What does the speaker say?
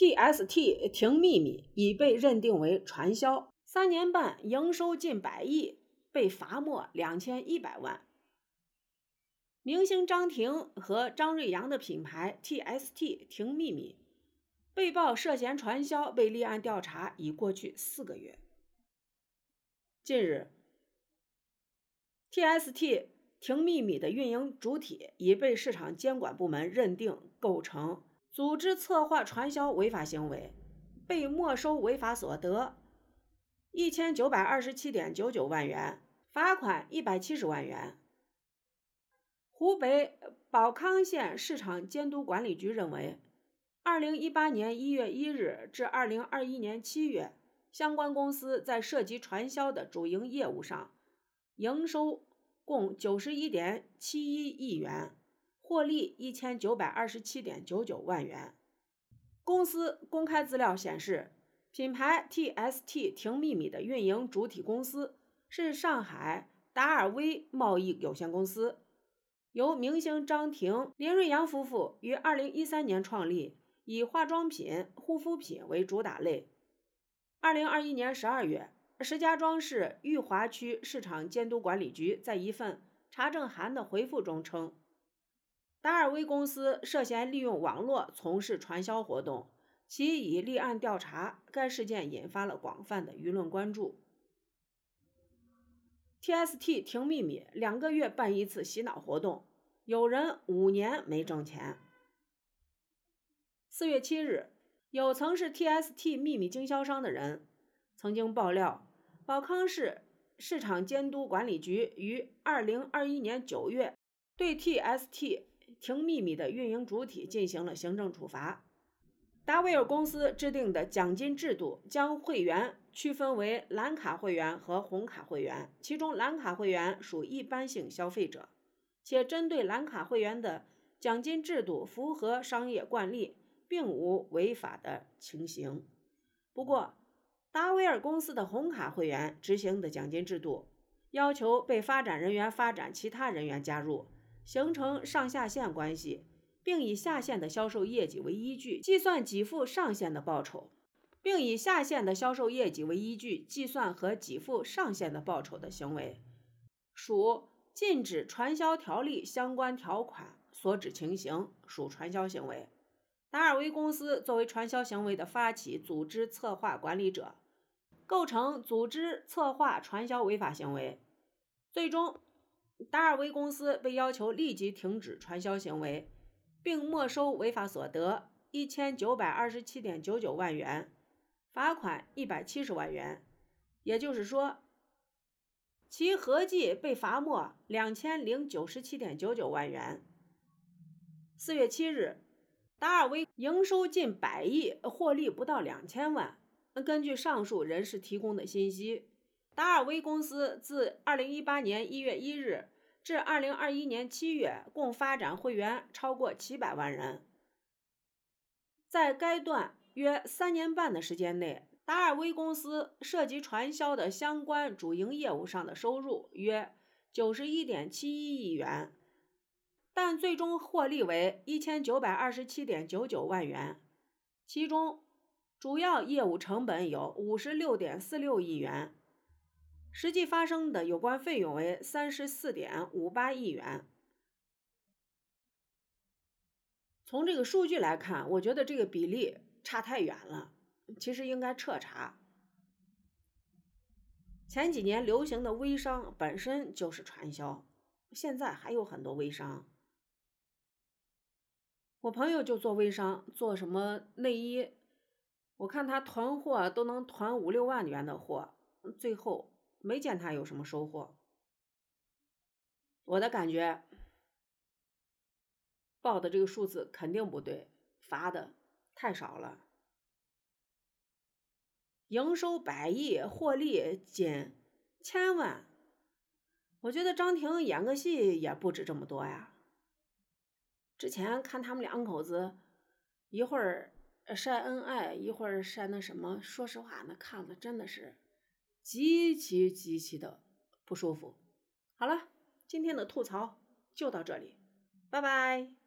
TST 听秘密已被认定为传销，三年半营收近百亿，被罚没两千一百万。明星张庭和张瑞阳的品牌 TST 听秘密被曝涉嫌传销，被立案调查已过去四个月。近日，TST 听秘密的运营主体已被市场监管部门认定构成组织策划传销违法行为，被没收违法所得一千九百二十七点九九万元，罚款一百七十万元。湖北保康县市场监督管理局认为，二零一八年一月一日至二零二一年七月。相关公司在涉及传销的主营业务上，营收共九十一点七一亿元，获利一千九百二十七点九九万元。公司公开资料显示，品牌 TST 婷秘密的运营主体公司是上海达尔威贸易有限公司，由明星张庭、林瑞阳夫妇于二零一三年创立，以化妆品、护肤品为主打类。二零二一年十二月，石家庄市裕华区市场监督管理局在一份查证函的回复中称，达尔威公司涉嫌利用网络从事传销活动，其已立案调查。该事件引发了广泛的舆论关注。TST 停秘密两个月办一次洗脑活动，有人五年没挣钱。四月七日。有曾是 TST 秘密经销商的人曾经爆料，保康市市场监督管理局于二零二一年九月对 TST 听秘密的运营主体进行了行政处罚。达威尔公司制定的奖金制度将会员区分为蓝卡会员和红卡会员，其中蓝卡会员属一般性消费者，且针对蓝卡会员的奖金制度符合商业惯例。并无违法的情形。不过，达威尔公司的红卡会员执行的奖金制度，要求被发展人员发展其他人员加入，形成上下线关系，并以下线的销售业绩为依据计算给付上线的报酬，并以下线的销售业绩为依据计算和给付上线的报酬的行为，属禁止传销条例相关条款所指情形，属传销行为。达尔威公司作为传销行为的发起、组织、策划、管理者，构成组织策划传销违法行为。最终，达尔威公司被要求立即停止传销行为，并没收违法所得一千九百二十七点九九万元，罚款一百七十万元。也就是说，其合计被罚没两千零九十七点九九万元。四月七日。达尔威营收近百亿，获利不到两千万。根据上述人士提供的信息，达尔威公司自二零一八年一月一日至二零二一年七月，共发展会员超过七百万人。在该段约三年半的时间内，达尔威公司涉及传销的相关主营业务上的收入约九十一点七一亿元。但最终获利为一千九百二十七点九九万元，其中主要业务成本有五十六点四六亿元，实际发生的有关费用为三十四点五八亿元。从这个数据来看，我觉得这个比例差太远了，其实应该彻查。前几年流行的微商本身就是传销，现在还有很多微商。我朋友就做微商，做什么内衣，我看他囤货都能囤五六万元的货，最后没见他有什么收获。我的感觉，报的这个数字肯定不对，罚的太少了。营收百亿，获利仅千万，我觉得张庭演个戏也不止这么多呀。之前看他们两口子，一会儿晒恩爱，一会儿晒那什么，说实话，那看了真的是极其极其的不舒服。好了，今天的吐槽就到这里，拜拜。